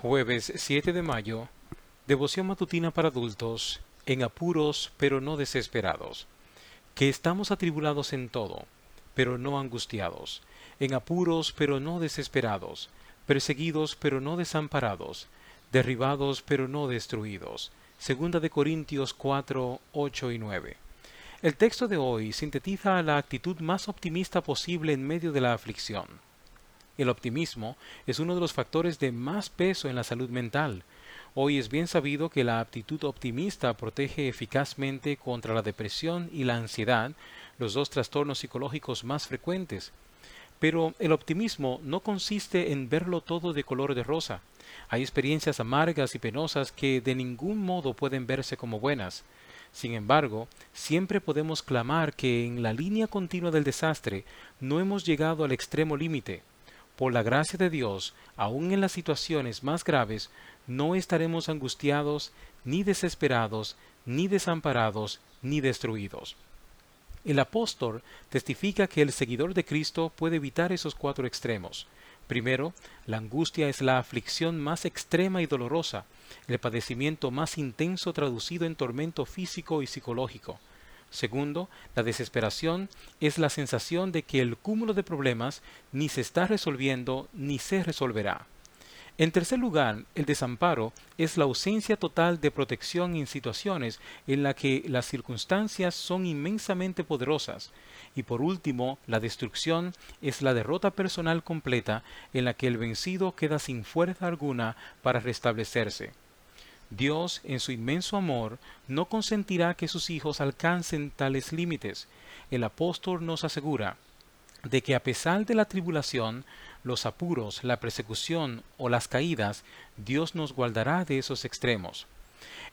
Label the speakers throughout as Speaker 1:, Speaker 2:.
Speaker 1: Jueves 7 de mayo, devoción matutina para adultos, en apuros pero no desesperados, que estamos atribulados en todo, pero no angustiados, en apuros pero no desesperados, perseguidos pero no desamparados, derribados pero no destruidos. Segunda de Corintios 4, 8 y 9. El texto de hoy sintetiza la actitud más optimista posible en medio de la aflicción. El optimismo es uno de los factores de más peso en la salud mental. Hoy es bien sabido que la aptitud optimista protege eficazmente contra la depresión y la ansiedad, los dos trastornos psicológicos más frecuentes. Pero el optimismo no consiste en verlo todo de color de rosa. Hay experiencias amargas y penosas que de ningún modo pueden verse como buenas. Sin embargo, siempre podemos clamar que en la línea continua del desastre no hemos llegado al extremo límite. Por la gracia de Dios, aun en las situaciones más graves, no estaremos angustiados, ni desesperados, ni desamparados, ni destruidos. El apóstol testifica que el seguidor de Cristo puede evitar esos cuatro extremos. Primero, la angustia es la aflicción más extrema y dolorosa, el padecimiento más intenso traducido en tormento físico y psicológico. Segundo, la desesperación es la sensación de que el cúmulo de problemas ni se está resolviendo ni se resolverá. En tercer lugar, el desamparo es la ausencia total de protección en situaciones en las que las circunstancias son inmensamente poderosas. Y por último, la destrucción es la derrota personal completa en la que el vencido queda sin fuerza alguna para restablecerse. Dios, en su inmenso amor, no consentirá que sus hijos alcancen tales límites. El apóstol nos asegura de que a pesar de la tribulación, los apuros, la persecución o las caídas, Dios nos guardará de esos extremos.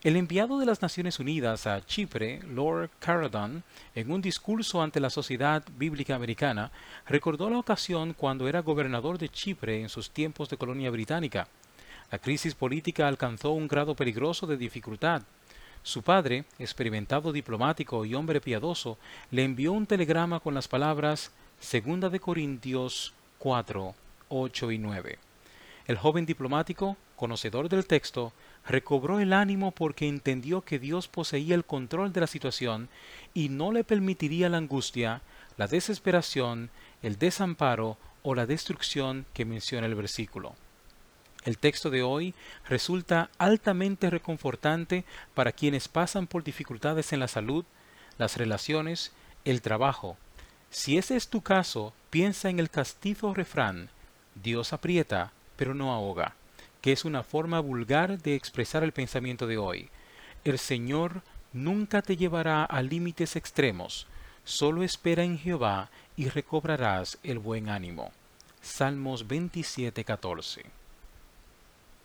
Speaker 1: El enviado de las Naciones Unidas a Chipre, Lord Caradon, en un discurso ante la Sociedad Bíblica Americana, recordó la ocasión cuando era gobernador de Chipre en sus tiempos de colonia británica. La crisis política alcanzó un grado peligroso de dificultad. Su padre, experimentado diplomático y hombre piadoso, le envió un telegrama con las palabras Segunda de Corintios 4, 8 y 9. El joven diplomático, conocedor del texto, recobró el ánimo porque entendió que Dios poseía el control de la situación y no le permitiría la angustia, la desesperación, el desamparo o la destrucción que menciona el versículo. El texto de hoy resulta altamente reconfortante para quienes pasan por dificultades en la salud, las relaciones, el trabajo. Si ese es tu caso, piensa en el castizo refrán, Dios aprieta, pero no ahoga, que es una forma vulgar de expresar el pensamiento de hoy. El Señor nunca te llevará a límites extremos, solo espera en Jehová y recobrarás el buen ánimo. Salmos 27:14